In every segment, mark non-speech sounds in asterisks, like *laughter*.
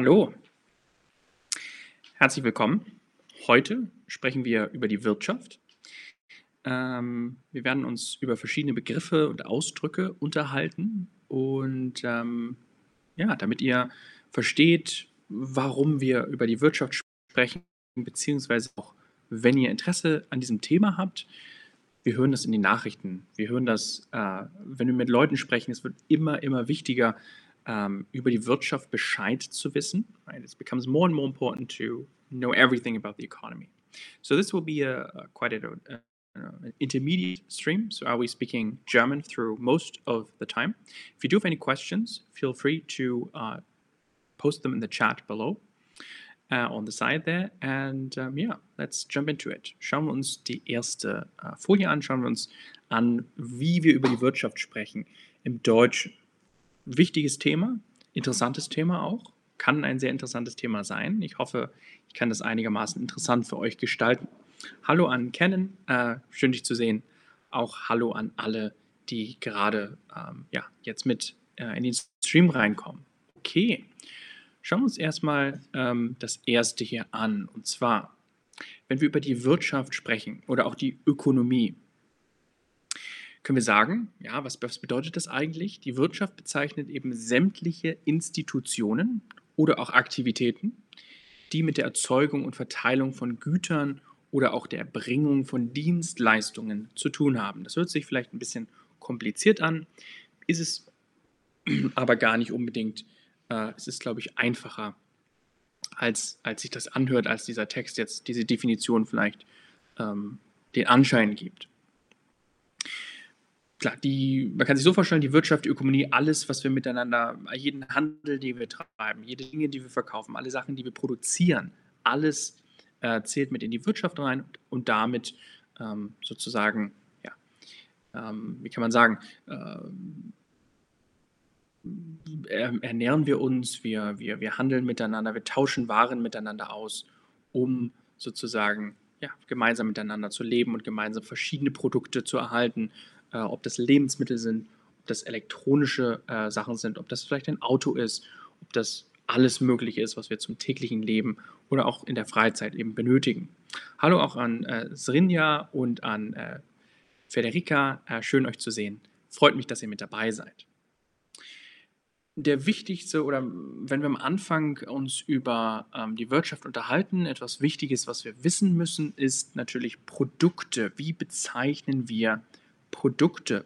Hallo, herzlich willkommen. Heute sprechen wir über die Wirtschaft. Ähm, wir werden uns über verschiedene Begriffe und Ausdrücke unterhalten und ähm, ja, damit ihr versteht, warum wir über die Wirtschaft sprechen, beziehungsweise auch, wenn ihr Interesse an diesem Thema habt, wir hören das in den Nachrichten, wir hören das, äh, wenn wir mit Leuten sprechen, es wird immer, immer wichtiger, ähm, über die Wirtschaft Bescheid zu wissen. Right? It becomes more and more important to know everything about the economy. So this will be a, a quite a, a, an intermediate stream. So I'll be speaking German through most of the time. If you do have any questions, feel free to uh, post them in the chat below. Uh, on the side there. And um, yeah, let's jump into it. Schauen wir uns die erste uh, Folie an, schauen wir uns an, wie wir über die Wirtschaft sprechen im Deutschen. Wichtiges Thema, interessantes Thema auch, kann ein sehr interessantes Thema sein. Ich hoffe, ich kann das einigermaßen interessant für euch gestalten. Hallo an Kennen, äh, schön dich zu sehen. Auch hallo an alle, die gerade ähm, ja, jetzt mit äh, in den Stream reinkommen. Okay, Schauen wir uns erstmal ähm, das erste hier an. Und zwar, wenn wir über die Wirtschaft sprechen oder auch die Ökonomie, können wir sagen, ja, was, was bedeutet das eigentlich? Die Wirtschaft bezeichnet eben sämtliche Institutionen oder auch Aktivitäten, die mit der Erzeugung und Verteilung von Gütern oder auch der Erbringung von Dienstleistungen zu tun haben. Das hört sich vielleicht ein bisschen kompliziert an, ist es *clears throat* aber gar nicht unbedingt äh, es ist, glaube ich, einfacher, als, als sich das anhört, als dieser Text jetzt diese Definition vielleicht ähm, den Anschein gibt. Klar, die, man kann sich so vorstellen, die Wirtschaft, die Ökonomie, alles, was wir miteinander, jeden Handel, den wir treiben, jede Dinge, die wir verkaufen, alle Sachen, die wir produzieren, alles äh, zählt mit in die Wirtschaft rein und, damit ähm, sozusagen, ja, ähm, wie kann man sagen, äh, ernähren wir uns, wir, wir, wir handeln miteinander, wir tauschen Waren miteinander aus, um sozusagen ja, gemeinsam miteinander zu leben und gemeinsam verschiedene Produkte zu erhalten, äh, ob das Lebensmittel sind, ob das elektronische äh, Sachen sind, ob das vielleicht ein Auto ist, ob das alles Mögliche ist, was wir zum täglichen Leben oder auch in der Freizeit eben benötigen. Hallo auch an äh, Srinja und an äh, Federica, äh, schön euch zu sehen. Freut mich, dass ihr mit dabei seid der wichtigste oder wenn wir am Anfang uns über ähm, die Wirtschaft unterhalten, etwas Wichtiges, was wir wissen müssen, ist natürlich Produkte. Wie bezeichnen wir Produkte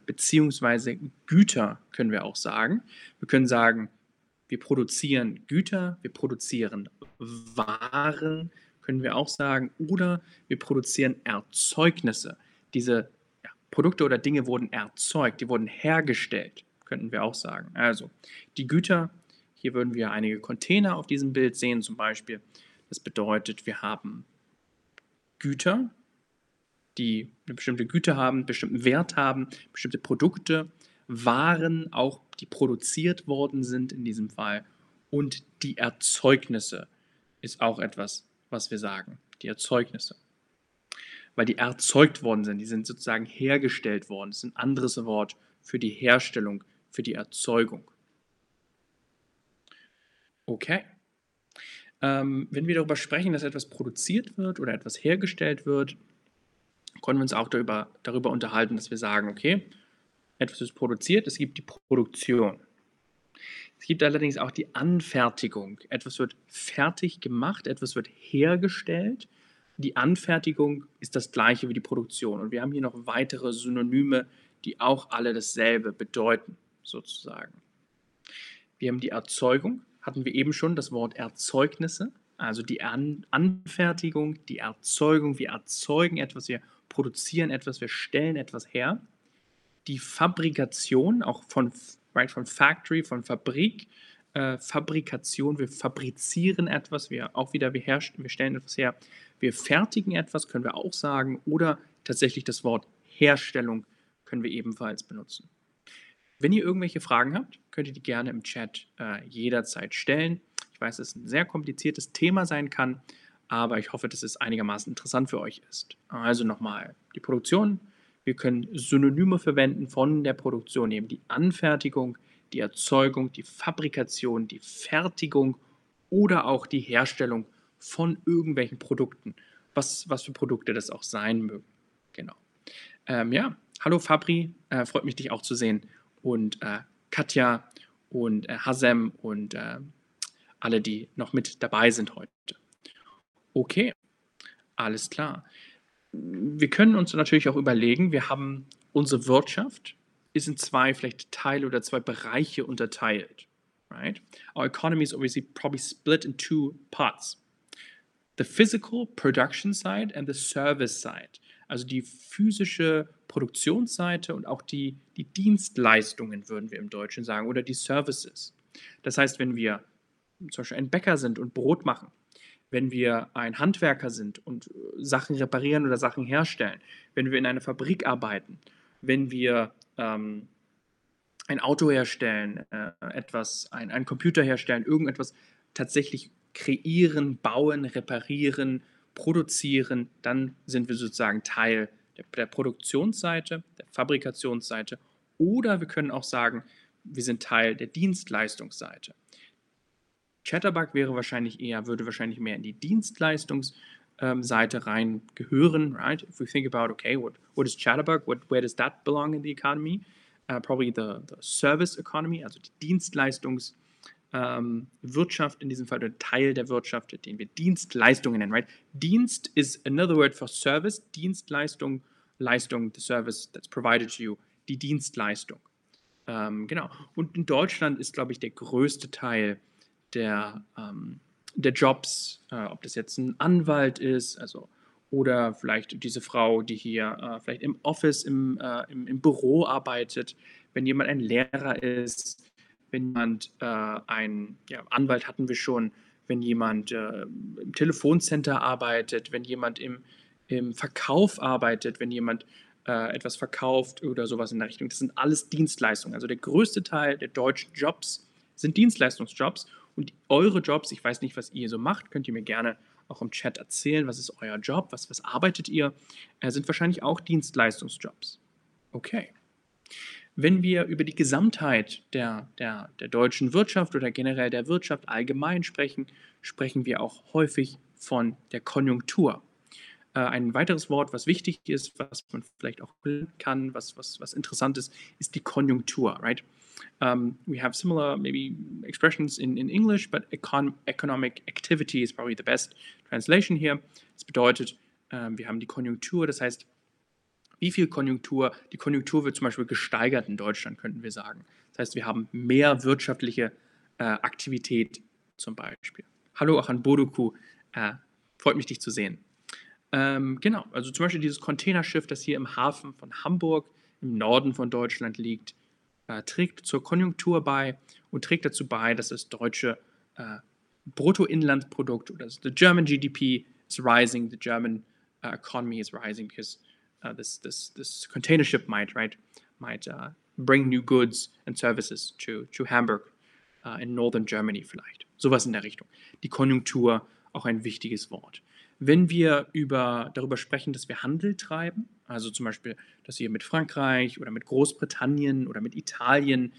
beziehungsweise Güter, können wir auch sagen. Wir können sagen, wir produzieren Güter, wir produzieren Waren, können wir auch sagen, oder wir produzieren Erzeugnisse. Diese ja, Produkte oder Dinge wurden erzeugt, die wurden hergestellt könnten wir auch sagen. Also die Güter, hier würden wir einige Container auf diesem Bild sehen zum Beispiel. Das bedeutet, wir haben Güter, die eine bestimmte Güte haben, einen bestimmten Wert haben, bestimmte Produkte, Waren, auch die produziert worden sind in diesem Fall. Und die Erzeugnisse ist auch etwas, was wir sagen. Die Erzeugnisse. Weil die erzeugt worden sind, die sind sozusagen hergestellt worden. Das ist ein anderes Wort für die Herstellung für die Erzeugung. Okay. Ähm, wenn wir darüber sprechen, dass etwas produziert wird oder etwas hergestellt wird, können wir uns auch darüber, darüber unterhalten, dass wir sagen, okay, etwas ist produziert, es gibt die Produktion. Es gibt allerdings auch die Anfertigung. Etwas wird fertig gemacht, etwas wird hergestellt. Die Anfertigung ist das gleiche wie die Produktion. Und wir haben hier noch weitere Synonyme, die auch alle dasselbe bedeuten sozusagen. Wir haben die Erzeugung, hatten wir eben schon das Wort Erzeugnisse, also die An Anfertigung, die Erzeugung. Wir erzeugen etwas, wir produzieren etwas, wir stellen etwas her. Die Fabrikation, auch von, right, von Factory, von Fabrik, äh, Fabrikation, wir fabrizieren etwas, wir auch wieder, wir, wir stellen etwas her. Wir fertigen etwas, können wir auch sagen, oder tatsächlich das Wort Herstellung können wir ebenfalls benutzen. Wenn ihr irgendwelche Fragen habt, könnt ihr die gerne im Chat äh, jederzeit stellen. Ich weiß, dass es ein sehr kompliziertes Thema sein kann, aber ich hoffe, dass es einigermaßen interessant für euch ist. Also nochmal, die Produktion. Wir können Synonyme verwenden von der Produktion, eben die Anfertigung, die Erzeugung, die Fabrikation, die Fertigung oder auch die Herstellung von irgendwelchen Produkten, was, was für Produkte das auch sein mögen. Genau. Ähm, ja, hallo Fabri, äh, freut mich, dich auch zu sehen. Und äh, Katja und äh, Hasem und äh, alle, die noch mit dabei sind heute. Okay, alles klar. Wir können uns natürlich auch überlegen, wir haben unsere Wirtschaft ist in zwei vielleicht Teile oder zwei Bereiche unterteilt. Right? Our economy is obviously probably split in two parts. The physical production side and the service side. Also die physische Produktionsseite und auch die, die Dienstleistungen, würden wir im Deutschen sagen, oder die Services. Das heißt, wenn wir zum Beispiel ein Bäcker sind und Brot machen, wenn wir ein Handwerker sind und äh, Sachen reparieren oder Sachen herstellen, wenn wir in einer Fabrik arbeiten, wenn wir ähm, ein Auto herstellen, äh, etwas, ein, ein Computer herstellen, irgendetwas tatsächlich kreieren, bauen, reparieren, produzieren, dann sind wir sozusagen Teil der, der Produktionsseite, der Fabrikationsseite oder wir können auch sagen, wir sind Teil der Dienstleistungsseite. Chatterbug wäre wahrscheinlich eher, würde wahrscheinlich mehr in die Dienstleistungsseite ähm, rein gehören, right? If we think about, okay, what, what is Chatterbug? What, where does that belong in the economy? Uh, probably the, the service economy, also die Dienstleistungs- ähm, in diesem Fall oder Teil der Wirtschaft, den wir Dienstleistungen nennen, right? Dienst is another word for service. Dienstleistung, Leistung, the service that's provided to you, die Dienstleistung. Ähm, genau. Und in Deutschland ist, glaube ich, der größte Teil der, ähm, der Jobs, äh, ob das jetzt ein Anwalt ist, also oder vielleicht diese Frau, die hier äh, vielleicht im Office, im, äh, im, im, Büro arbeitet, wenn jemand ein Lehrer ist, wenn jemand äh, ein ja, Anwalt hatten wir schon, wenn jemand äh, im Telefoncenter arbeitet, wenn jemand im, im Verkauf arbeitet, wenn jemand äh, etwas verkauft oder sowas in der Richtung. Das sind alles Dienstleistungen. Also der größte Teil der deutschen Jobs sind Dienstleistungsjobs und eure Jobs, ich weiß nicht, was ihr so macht, könnt ihr mir gerne auch im Chat erzählen, was ist euer Job, was, was arbeitet ihr, äh, sind wahrscheinlich auch Dienstleistungsjobs. Okay. Wenn wir über die Gesamtheit der, der, der deutschen Wirtschaft oder generell der Wirtschaft allgemein sprechen, sprechen wir auch häufig von der Konjunktur. Äh, ein weiteres Wort, was wichtig ist, was man vielleicht auch kann, was, was, was interessant ist, ist die Konjunktur, right? Um, we have similar maybe expressions in, in English, but econ economic activity is probably the best translation here. Das bedeutet, ähm, wir haben die Konjunktur, das heißt, wie viel Konjunktur, die Konjunktur wird zum Beispiel gesteigert in Deutschland, könnten wir sagen. Das heißt, wir haben mehr wirtschaftliche äh, Aktivität zum Beispiel. Hallo auch an Bodoku, äh, freut mich, dich zu sehen. Ähm, genau, also zum Beispiel dieses Containerschiff, das hier im Hafen von Hamburg im Norden von Deutschland liegt, äh, trägt zur Konjunktur bei und trägt dazu bei, dass das deutsche äh, Bruttoinlandsprodukt oder the German GDP is rising, the German uh, economy is rising because uh, this this this container ship might right might uh, bring new goods and services to to Hamburg in northern Germany vielleicht. Sowas in der Richtung. Die Konjunktur auch ein wichtiges Wort. Wenn wir über, darüber sprechen, dass wir Handel treiben, also zum Beispiel, dass wir mit Frankreich oder mit Großbritannien oder mit Italien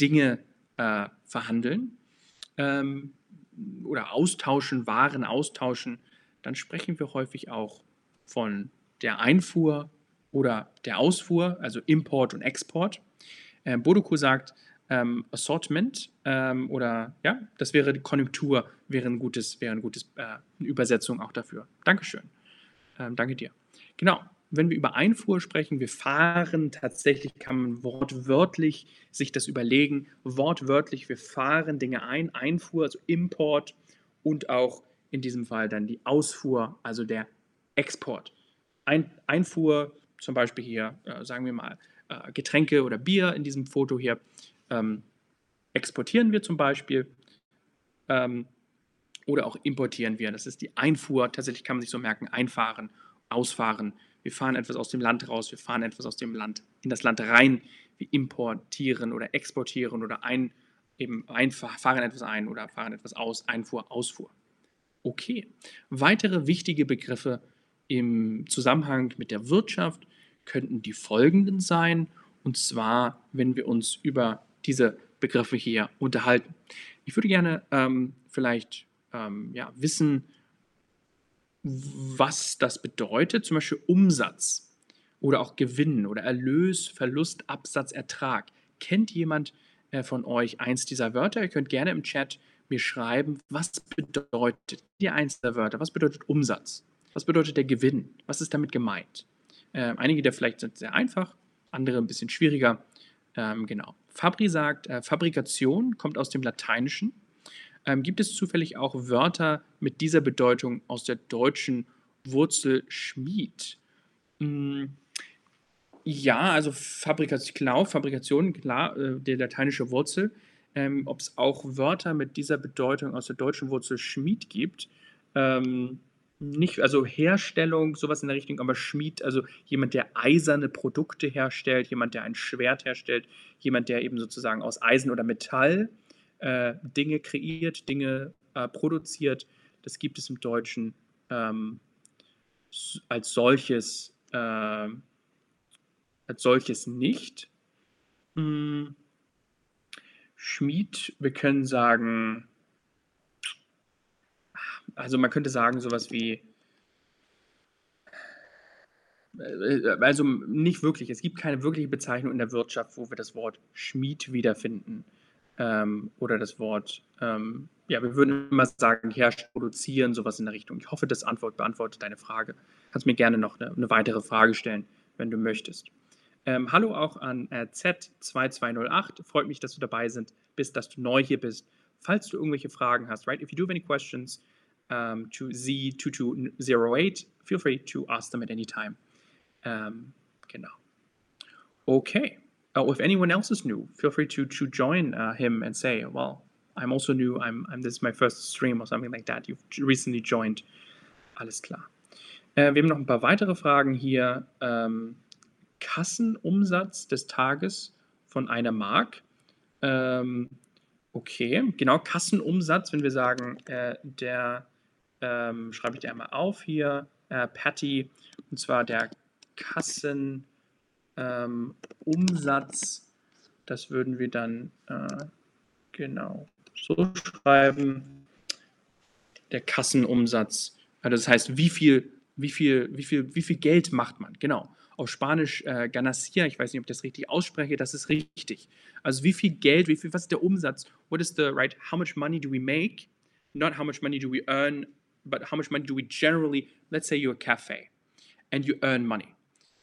Dinge äh, verhandeln ähm, oder austauschen, Waren austauschen, dann sprechen wir häufig auch von der Einfuhr oder der Ausfuhr, also Import und Export. Äh, Bodoku sagt, ähm, Assortment ähm, oder ja, das wäre die Konjunktur, wäre ein gutes, wäre ein gutes äh, Übersetzung auch dafür. Dankeschön. Ähm, danke dir. Genau, wenn wir über Einfuhr sprechen, wir fahren tatsächlich, kann man wortwörtlich sich das überlegen, wortwörtlich, wir fahren Dinge ein, Einfuhr, also Import und auch in diesem Fall dann die Ausfuhr, also der Export. Ein, Einfuhr, zum Beispiel hier, äh, sagen wir mal, äh, Getränke oder Bier in diesem Foto hier, ähm, exportieren wir zum Beispiel ähm, oder auch importieren wir. Das ist die Einfuhr, tatsächlich kann man sich so merken, einfahren, ausfahren, wir fahren etwas aus dem Land raus, wir fahren etwas aus dem Land in das Land rein, wir importieren oder exportieren oder ein, eben fahren etwas ein oder fahren etwas aus, Einfuhr, Ausfuhr. Okay. Weitere wichtige Begriffe im Zusammenhang mit der Wirtschaft könnten die folgenden sein, und zwar, wenn wir uns über diese Begriffe hier unterhalten. Ich würde gerne ähm, vielleicht ähm, ja, wissen, was das bedeutet, zum Beispiel Umsatz oder auch Gewinn oder Erlös, Verlust, Absatz, Ertrag. Kennt jemand äh, von euch eins dieser Wörter? Ihr könnt gerne im Chat mir schreiben, was bedeutet die eins der Wörter? Was bedeutet Umsatz? Was bedeutet der Gewinn? Was ist damit gemeint? Äh, einige der vielleicht sind sehr einfach, andere ein bisschen schwieriger. Ähm, genau. Fabri sagt, äh, Fabrikation kommt aus dem Lateinischen. Ähm, gibt es zufällig auch Wörter mit dieser Bedeutung aus der deutschen Wurzel Schmied? Hm, ja, also Fabrikation, genau, Fabrikation, klar, äh, die lateinische Wurzel. Ähm, Ob es auch Wörter mit dieser Bedeutung aus der deutschen Wurzel Schmied gibt, ähm, nicht, also Herstellung, sowas in der Richtung, aber Schmied, also jemand, der eiserne Produkte herstellt, jemand, der ein Schwert herstellt, jemand, der eben sozusagen aus Eisen oder Metall äh, Dinge kreiert, Dinge äh, produziert. Das gibt es im Deutschen ähm, als solches äh, als solches nicht. Hm. Schmied, wir können sagen, also man könnte sagen, sowas wie, äh, also nicht wirklich, es gibt keine wirkliche Bezeichnung in der Wirtschaft, wo wir das Wort Schmied wiederfinden ähm, oder das Wort, ähm, ja, wir würden immer sagen, herrschen, produzieren, sowas in der Richtung. Ich hoffe, das Antwort beantwortet deine Frage. Kannst mir gerne noch eine, eine weitere Frage stellen, wenn du möchtest. Ähm, hallo auch an äh, Z2208. Freut mich, dass du dabei sind, bist, dass du neu hier bist. Falls du irgendwelche Fragen hast, right? If you do have any questions um, to Z2208, feel free to ask them at any time. Um, genau. Okay. Oh, if anyone else is new, feel free to to join uh, him and say, well, I'm also new. I'm, I'm this is my first stream or something like that. You've recently joined. Alles klar. Äh, wir haben noch ein paar weitere Fragen hier. Ähm, Kassenumsatz des Tages von einer Mark. Ähm, okay, genau, Kassenumsatz, wenn wir sagen, äh, der, ähm, schreibe ich dir einmal auf hier, äh, Patty, und zwar der Kassenumsatz, ähm, das würden wir dann äh, genau so schreiben, der Kassenumsatz, also das heißt, wie viel, wie viel, wie viel, wie viel Geld macht man, genau auf Spanisch äh, Ganacia, ich weiß nicht, ob ich das richtig ausspreche, das ist richtig. Also wie viel Geld, wie viel, was ist der Umsatz? What is the, right, how much money do we make? Not how much money do we earn, but how much money do we generally, let's say you're a cafe and you earn money.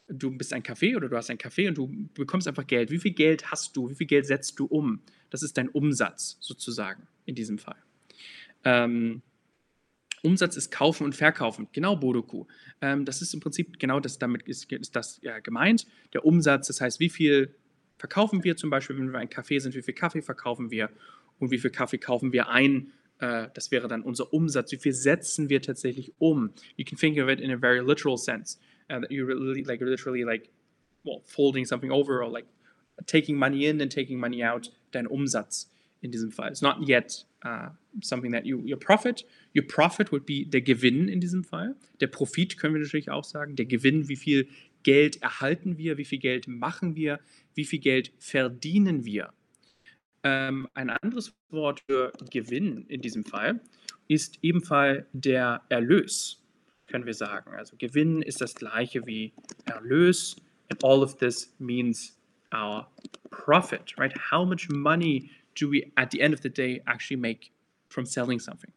Du bist ein Café oder du hast ein Café und du bekommst einfach Geld. Wie viel Geld hast du? Wie viel Geld setzt du um? Das ist dein Umsatz sozusagen in diesem Fall. Ähm, Umsatz ist kaufen und verkaufen. Genau, Bodoku. Ähm, das ist im Prinzip genau das, damit ist, ist das ja, gemeint. Der Umsatz, das heißt, wie viel verkaufen wir zum Beispiel, wenn wir ein Kaffee sind, wie viel Kaffee verkaufen wir und wie viel Kaffee kaufen wir ein. Äh, das wäre dann unser Umsatz. Wie viel setzen wir tatsächlich um? You can think of it in a very literal sense. Uh, that really, like, literally like, well, folding something over or like taking money in and taking money out, dein Umsatz in diesem Fall. It's not yet uh, something that you, your profit, your profit would be der Gewinn in diesem Fall. Der Profit können wir natürlich auch sagen. Der Gewinn, wie viel Geld erhalten wir, wie viel Geld machen wir, wie viel Geld verdienen wir. Ähm, ein anderes Wort für Gewinn in diesem Fall ist ebenfalls der Erlös, können wir sagen. Also Gewinn ist das gleiche wie Erlös. And all of this means our profit, right? How much money do we at the end of the day actually make from selling something?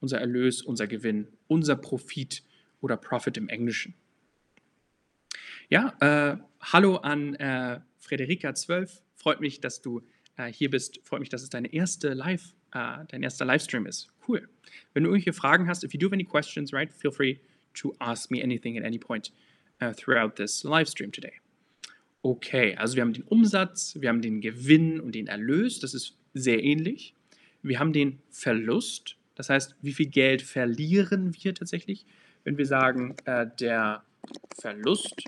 Unser Erlös, unser Gewinn, unser Profit oder Profit im Englischen. Ja, äh, hallo an äh, Frederika12. Freut mich, dass du äh, hier bist. Freut mich, dass es deine erste Live, äh, dein erster Livestream ist. Cool. Wenn du irgendwelche Fragen hast, if you do have any questions, right, feel free to ask me anything at any point uh, throughout this live stream today. Okay, also wir haben den Umsatz, wir haben den Gewinn und den Erlös, das ist sehr ähnlich. Wir haben den Verlust, das heißt, wie viel Geld verlieren wir tatsächlich? Wenn wir sagen, äh, der Verlust,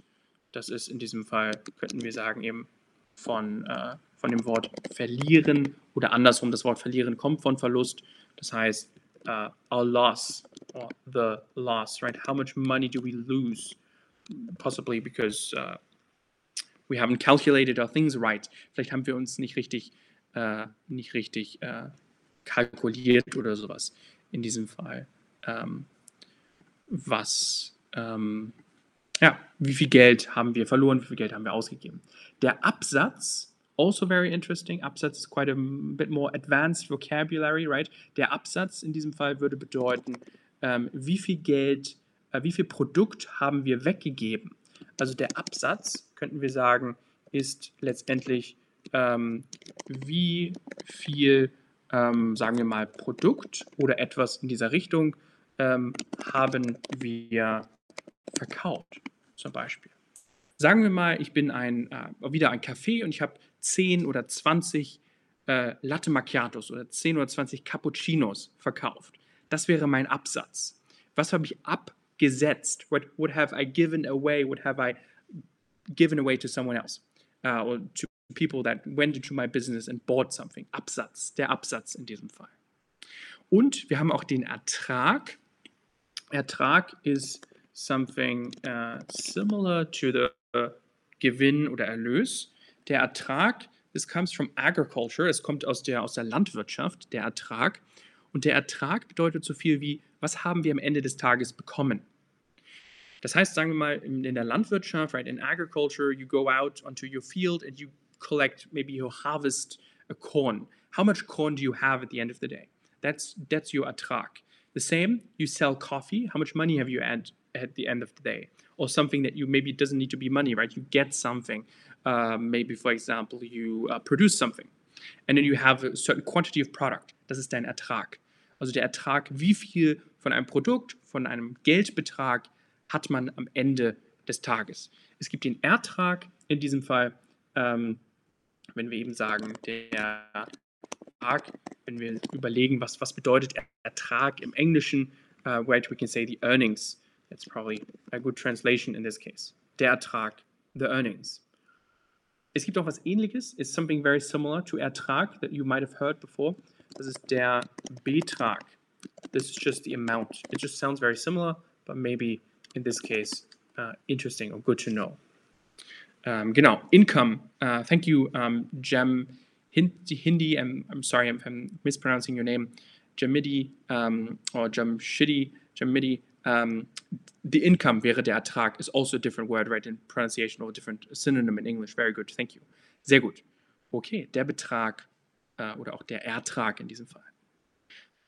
das ist in diesem Fall, könnten wir sagen, eben von, äh, von dem Wort verlieren oder andersrum, das Wort verlieren kommt von Verlust. Das heißt, uh, our loss, or the loss, right? How much money do we lose? Possibly because uh, we haven't calculated our things right. Vielleicht haben wir uns nicht richtig, äh, nicht richtig äh, kalkuliert oder sowas in diesem Fall, ähm, was, ähm, ja, wie viel Geld haben wir verloren, wie viel Geld haben wir ausgegeben. Der Absatz, also very interesting, Absatz ist quite a bit more advanced vocabulary, right? Der Absatz in diesem Fall würde bedeuten, ähm, wie viel Geld, äh, wie viel Produkt haben wir weggegeben. Also der Absatz, könnten wir sagen, ist letztendlich, ähm, wie viel, ähm, sagen wir mal, Produkt oder etwas in dieser Richtung ähm, haben wir verkauft, zum Beispiel. Sagen wir mal, ich bin ein, äh, wieder ein Café und ich habe 10 oder 20 äh, Latte Macchiatos oder 10 oder 20 Cappuccinos verkauft. Das wäre mein Absatz. Was habe ich abgesetzt? What would have I given away? What have I given away to someone else? Uh, or to people that went into my business and bought something. Absatz, der Absatz in diesem Fall. Und wir haben auch den Ertrag. Ertrag ist something uh, similar to the Gewinn oder Erlös. Der Ertrag, this comes from agriculture, es kommt aus der, aus der Landwirtschaft, der Ertrag. Und der Ertrag bedeutet so viel wie, was haben wir am Ende des Tages bekommen? Das heißt, sagen wir mal, in, in der Landwirtschaft, right, in agriculture, you go out onto your field and you collect, maybe you harvest a corn. How much corn do you have at the end of the day? That's, that's your Ertrag. The same, you sell coffee. How much money have you had at the end of the day? Or something that you maybe doesn't need to be money, right? You get something. Uh, maybe, for example, you uh, produce something. And then you have a certain quantity of product. Das ist dein Ertrag. Also der Ertrag, wie viel von einem Produkt, von einem Geldbetrag hat man am Ende des Tages. Es gibt den Ertrag in diesem Fall, ähm, wenn wir eben sagen, der Ertrag, wenn wir überlegen, was, was bedeutet Ertrag im Englischen, uh, right, we can say the earnings. That's probably a good translation in this case. Der Ertrag, the earnings. Es gibt auch was ähnliches, is something very similar to Ertrag that you might have heard before. This is der Betrag. This is just the amount. It just sounds very similar, but maybe in this case uh, interesting or good to know. Um, genau, Income. Uh, thank you, um, Jem Hindi. I'm, I'm sorry, I'm, I'm, mispronouncing your name. Jamidi um, or Jamshidi, Jamidi. Um, the income wäre der Ertrag is also a different word, right, in pronunciation or a different synonym in English. Very good, thank you. Sehr gut. Okay, der Betrag äh, oder auch der Ertrag in diesem Fall.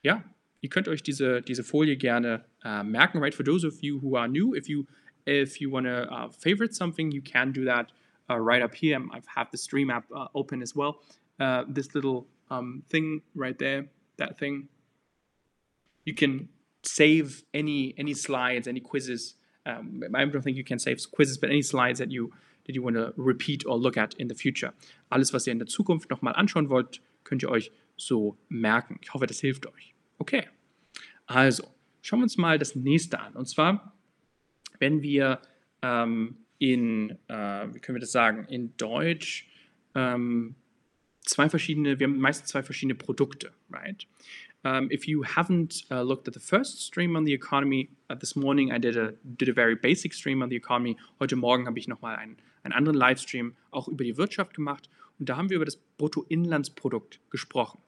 Ja, ihr könnt euch diese, diese Folie gerne äh, merken, right? For those of you who are new, if you if you want to uh, favorite something, you can do that uh, right up here. I have the Stream app uh, open as well. Uh, this little um, thing right there, that thing. You can save any any slides, any quizzes. Um, I don't think you can save quizzes, but any slides that you that you want to repeat or look at in the future. Alles, was ihr in der Zukunft nochmal anschauen wollt, könnt ihr euch so merken. Ich hoffe, das hilft euch. Okay, also schauen wir uns mal das nächste an. Und zwar, wenn wir ähm, in, äh, wie können wir das sagen, in Deutsch ähm, zwei verschiedene, wir haben meistens zwei verschiedene Produkte, right? Um, if you haven't uh, looked at the first stream on the economy, uh, this morning I did a, did a very basic stream on the economy. Heute Morgen habe ich nochmal einen, einen anderen Livestream auch über die Wirtschaft gemacht. Und da haben wir über das Bruttoinlandsprodukt gesprochen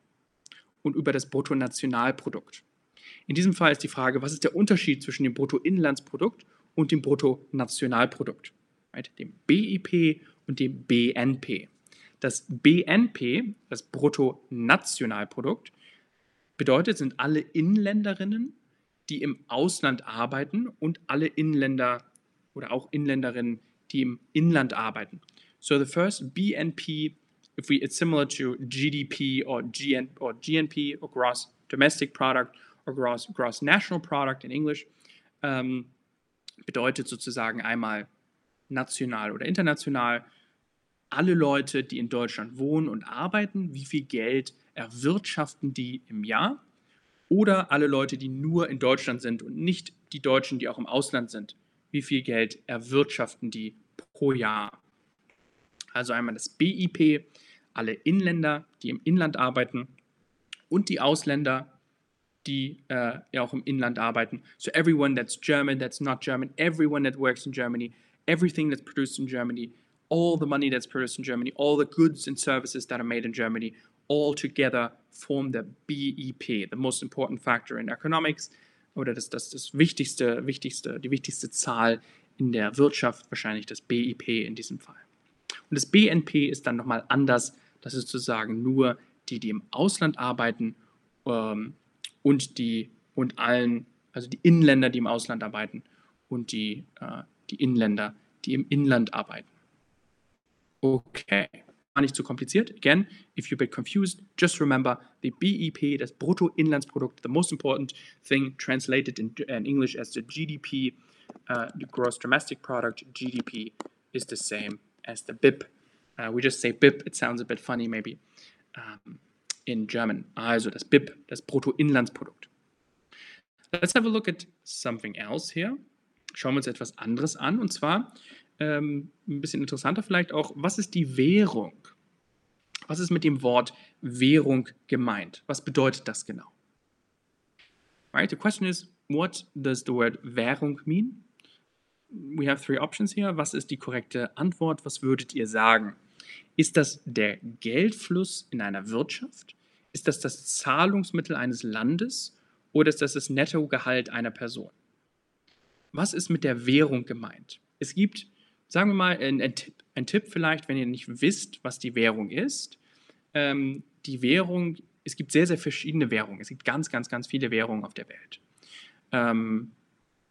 und über das Bruttonationalprodukt. In diesem Fall ist die Frage, was ist der Unterschied zwischen dem Bruttoinlandsprodukt und dem Bruttonationalprodukt? Right? Dem BIP und dem BNP. Das BNP, das Bruttonationalprodukt, bedeutet, sind alle Inländerinnen, die im Ausland arbeiten und alle Inländer oder auch Inländerinnen, die im Inland arbeiten. So the first BNP, if we, it's similar to GDP or, GN, or GNP or gross domestic product or gross, gross national product in English, ähm, bedeutet sozusagen einmal national oder international alle Leute, die in Deutschland wohnen und arbeiten, wie viel Geld erwirtschaften die im Jahr? Oder alle Leute, die nur in Deutschland sind und nicht die Deutschen, die auch im Ausland sind, wie viel Geld erwirtschaften die pro Jahr? Also einmal das BIP, alle Inländer, die im Inland arbeiten und die Ausländer, die äh, ja auch im Inland arbeiten. So everyone that's German, that's not German, everyone that works in Germany, everything that's produced in Germany, all the money that's produced in Germany, all the goods and services that are made in Germany, all together form the BEP, the most important factor in economics, oder das, das, das wichtigste, wichtigste, die wichtigste Zahl in der Wirtschaft, wahrscheinlich das BIP in diesem Fall. Und das BNP ist dann nochmal anders. Das ist sozusagen nur die, die im Ausland arbeiten ähm, und die und allen, also die Inländer, die im Ausland arbeiten und die, äh, die Inländer, die im Inland arbeiten. Okay, war nicht zu kompliziert. Again, if you're a bit confused, just remember the BEP, das Bruttoinlandsprodukt, the most important thing translated in, in English as the GDP, uh, the gross domestic product, GDP, is the same as the BIP. Uh, we just say BIP, it sounds a bit funny maybe um, in German. Also das BIP, das Bruttoinlandsprodukt. Let's have a look at something else here. Schauen wir uns etwas anderes an und zwar ähm, ein bisschen interessanter vielleicht auch, was ist die Währung? Was ist mit dem Wort Währung gemeint? Was bedeutet das genau? Right, the question is, what does the word Währung mean? We have three options here. Was ist die korrekte Antwort? Was würdet ihr sagen? Ist das der Geldfluss in einer Wirtschaft? Ist das das Zahlungsmittel eines Landes? Oder ist das das Nettogehalt einer Person? Was ist mit der Währung gemeint? Es gibt sagen wir mal, ein, ein, Tipp, ein Tipp vielleicht, wenn ihr nicht wisst, was die Währung ist. Ähm, die Währung, es gibt sehr, sehr verschiedene Währungen. Es gibt ganz, ganz, ganz viele Währungen auf der Welt. Ähm,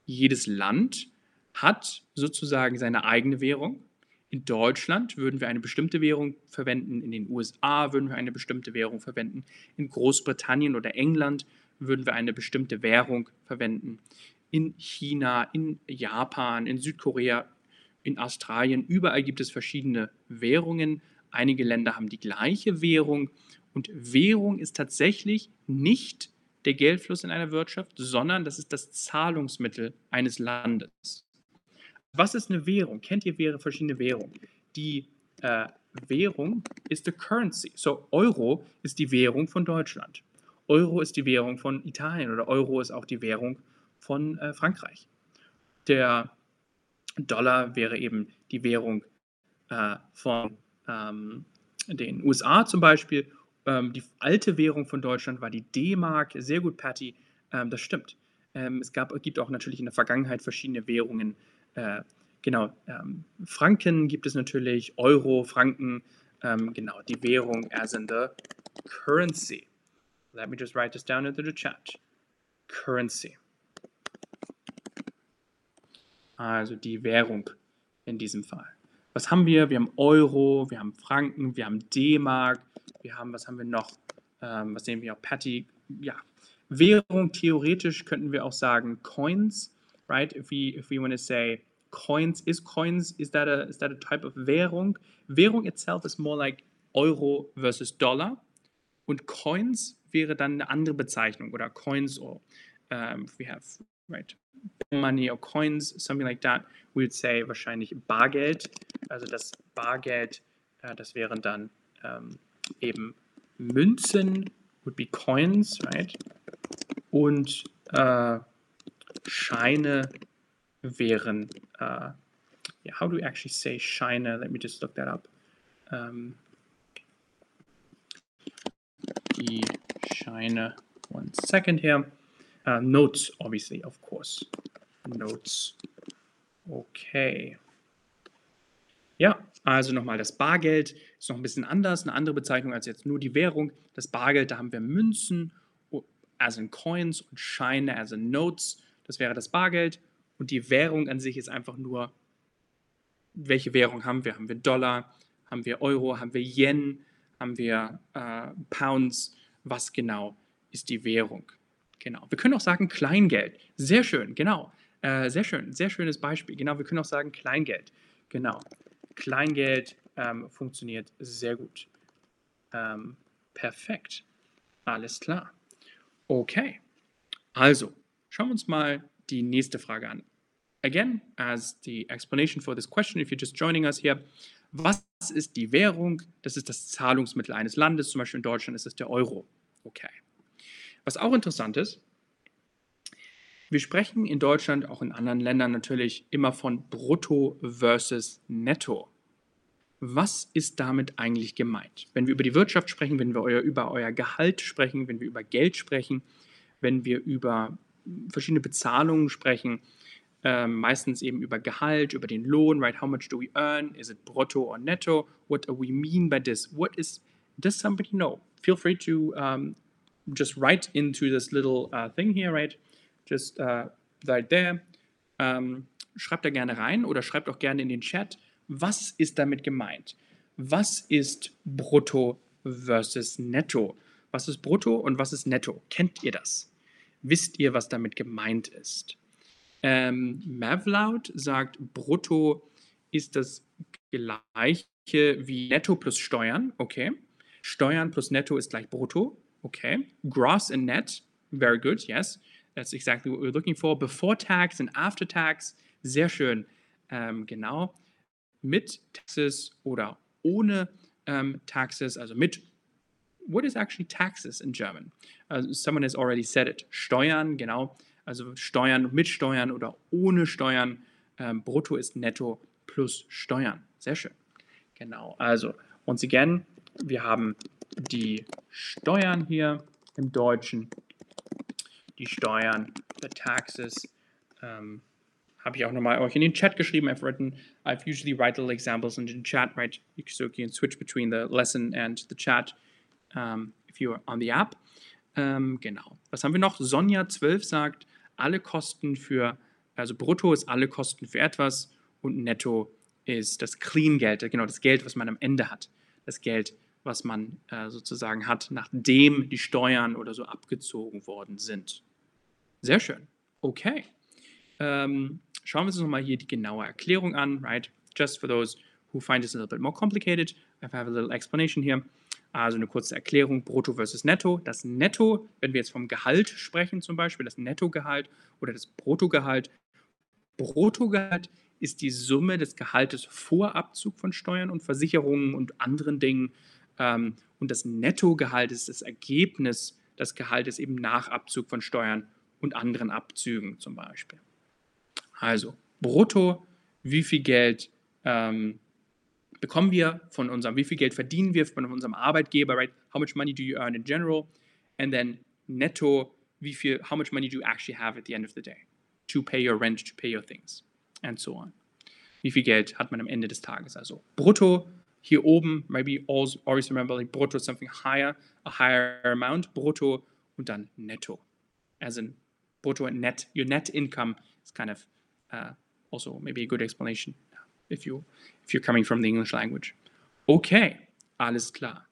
jedes Land hat sozusagen seine eigene Währung. In Deutschland würden wir eine bestimmte Währung verwenden, in den USA würden wir eine bestimmte Währung verwenden, in Großbritannien oder England würden wir eine bestimmte Währung verwenden, in China, in Japan, in Südkorea in Australien, überall gibt es verschiedene Währungen. Einige Länder haben die gleiche Währung und Währung ist tatsächlich nicht der Geldfluss in einer Wirtschaft, sondern das ist das Zahlungsmittel eines Landes. Was ist eine Währung? Kennt ihr verschiedene Währungen? Die äh, Währung ist the currency. So Euro ist die Währung von Deutschland. Euro ist die Währung von Italien oder Euro ist auch die Währung von äh, Frankreich. Der Dollar wäre eben die Währung äh, von ähm, den USA zum Beispiel. Ähm, die alte Währung von Deutschland war die D-Mark. Sehr gut, Patty. Ähm, das stimmt. Ähm, es gab, gibt auch natürlich in der Vergangenheit verschiedene Währungen. Äh, genau, ähm, Franken gibt es natürlich, Euro, Franken. Ähm, genau, die Währung as in the currency. Let me just write this down into the chat. Currency also die Währung in diesem Fall. Was haben wir? Wir haben Euro, wir haben Franken, wir haben D-Mark, wir haben, was haben wir noch? Ähm, was sehen wir auch? Patty, ja. Währung, theoretisch könnten wir auch sagen Coins, right? If we, if we want to say coins, is coins, is that, a, is that a type of Währung? Währung itself is more like Euro versus Dollar und Coins wäre dann eine andere Bezeichnung oder Coins or um, we have right money or coins, something like that, we would say wahrscheinlich Bargeld. Also das Bargeld, äh, das wären dann ähm, eben Münzen, would be coins, right? Und äh, Scheine wären, uh, yeah, how do we actually say Scheine? Let me just look that up. Um, die Scheine, one second here. Uh, notes, obviously, of course. Notes. Okay. Ja, also nochmal, das Bargeld ist noch ein bisschen anders, eine andere Bezeichnung als jetzt nur die Währung. Das Bargeld, da haben wir Münzen, as in Coins und Scheine, in Notes. Das wäre das Bargeld. Und die Währung an sich ist einfach nur, welche Währung haben wir? Haben wir Dollar? Haben wir Euro? Haben wir Yen? Haben wir äh, Pounds? Was genau ist die Währung? Genau. Wir können auch sagen Kleingeld. Sehr schön, genau. Äh, sehr schön, sehr schönes Beispiel. Genau, wir können auch sagen Kleingeld. Genau. Kleingeld ähm, funktioniert sehr gut. Ähm, perfekt. Alles klar. Okay. Also, schauen wir uns mal die nächste Frage an. Again, as the explanation for this question, if you're just joining us here, was ist die Währung? Das ist das Zahlungsmittel eines Landes, zum Beispiel in Deutschland ist es der Euro. Okay. Was auch interessant ist, wir sprechen in Deutschland, auch in anderen Ländern natürlich immer von Brutto versus Netto. was ist damit eigentlich gemeint? Wenn wir über die Wirtschaft sprechen, wenn wir über euer Gehalt sprechen, wenn wir über Geld sprechen, wenn wir über verschiedene Bezahlungen sprechen, äh, meistens eben über Gehalt, über den Lohn, right? How much do we earn? Is it brutto or netto? What do we mean by this? What is, does somebody know? Feel free to um, just write into this little uh, thing here, right? Just uh, right there. Um, schreibt da gerne rein oder schreibt auch gerne in den Chat, was ist damit gemeint? Was ist brutto versus netto? Was ist brutto und was ist netto? Kennt ihr das? Wisst ihr, was damit gemeint ist? Ähm, Mavloud sagt, brutto ist das gleiche wie netto plus Steuern. Okay. Steuern plus netto ist gleich brutto. Okay. Gross and net. Very good. Yes. That's exactly what we're looking for. Before tax and after tax. Sehr schön. Ähm, genau mit Taxes oder ohne um, taxes, also mit what is actually taxes in German? Uh, someone has already said it. Steuern, genau. Also Steuern mit Steuern oder ohne Steuern. Ähm, brutto ist netto plus Steuern. Sehr schön. Genau. Also, once again, wir haben die Steuern hier im Deutschen. Die Steuern, the taxes. Ähm, habe ich auch nochmal euch in den Chat geschrieben. I've written, I've usually write little examples in the chat, right? So you can switch between the lesson and the chat um, if you're on the app. Ähm, genau. Was haben wir noch? Sonja 12 sagt, alle Kosten für, also brutto ist alle Kosten für etwas und netto ist das Clean-Geld, genau das Geld, was man am Ende hat. Das Geld, was man äh, sozusagen hat, nachdem die Steuern oder so abgezogen worden sind. Sehr schön. Okay. Ähm, schauen wir uns nochmal hier die genaue Erklärung an, right? Just for those who find this a little bit more complicated, I have a little explanation here. Also eine kurze Erklärung, Brutto versus Netto. Das Netto, wenn wir jetzt vom Gehalt sprechen zum Beispiel, das Nettogehalt oder das Bruttogehalt. Bruttogehalt ist die Summe des Gehaltes vor Abzug von Steuern und Versicherungen und anderen Dingen. Ähm, und das Nettogehalt ist das Ergebnis des Gehaltes eben nach Abzug von Steuern und anderen Abzügen zum Beispiel. Also brutto, wie viel Geld ähm, bekommen wir von unserem, wie viel Geld verdienen wir von unserem Arbeitgeber, right? How much money do you earn in general? And then netto, wie viel, how much money do you actually have at the end of the day? To pay your rent, to pay your things, and so on. Wie viel Geld hat man am Ende des Tages? Also brutto, hier oben, maybe always, remember, like brutto something higher, a higher amount, brutto und dann netto. As in brutto and net, your net income is kind of uh, also maybe a good explanation if you if you're coming from the English language. Okay, alles klar.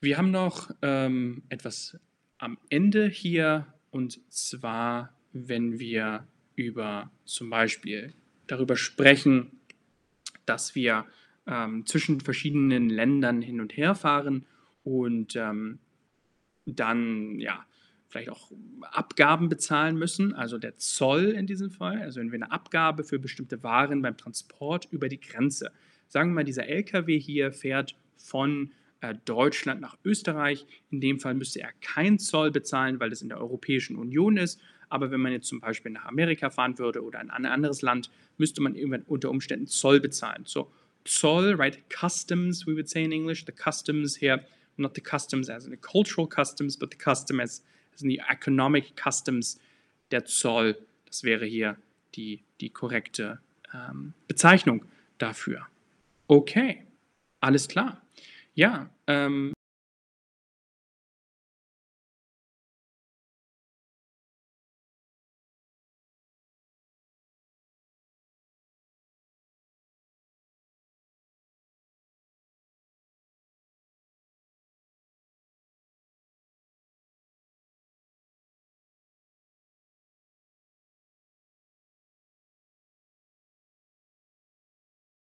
Wir haben noch ähm, etwas am Ende hier und zwar, wenn wir über zum Beispiel darüber sprechen, dass wir ähm, zwischen verschiedenen Ländern hin und her fahren und ähm, dann ja vielleicht auch Abgaben bezahlen müssen, also der Zoll in diesem Fall, also wenn wir eine Abgabe für bestimmte Waren beim Transport über die Grenze. Sagen wir mal, dieser LKW hier fährt von äh, Deutschland nach Österreich. In dem Fall müsste er keinen Zoll bezahlen, weil das in der Europäischen Union ist. Aber wenn man jetzt zum Beispiel nach Amerika fahren würde oder in ein anderes Land, müsste man irgendwann unter Umständen Zoll bezahlen. So, Zoll, right? Customs, we would say in English. The customs here, not the customs as in the cultural customs, but the custom as das sind die Economic Customs, der Zoll. Das wäre hier die, die korrekte ähm, Bezeichnung dafür. Okay, alles klar. Ja, ähm,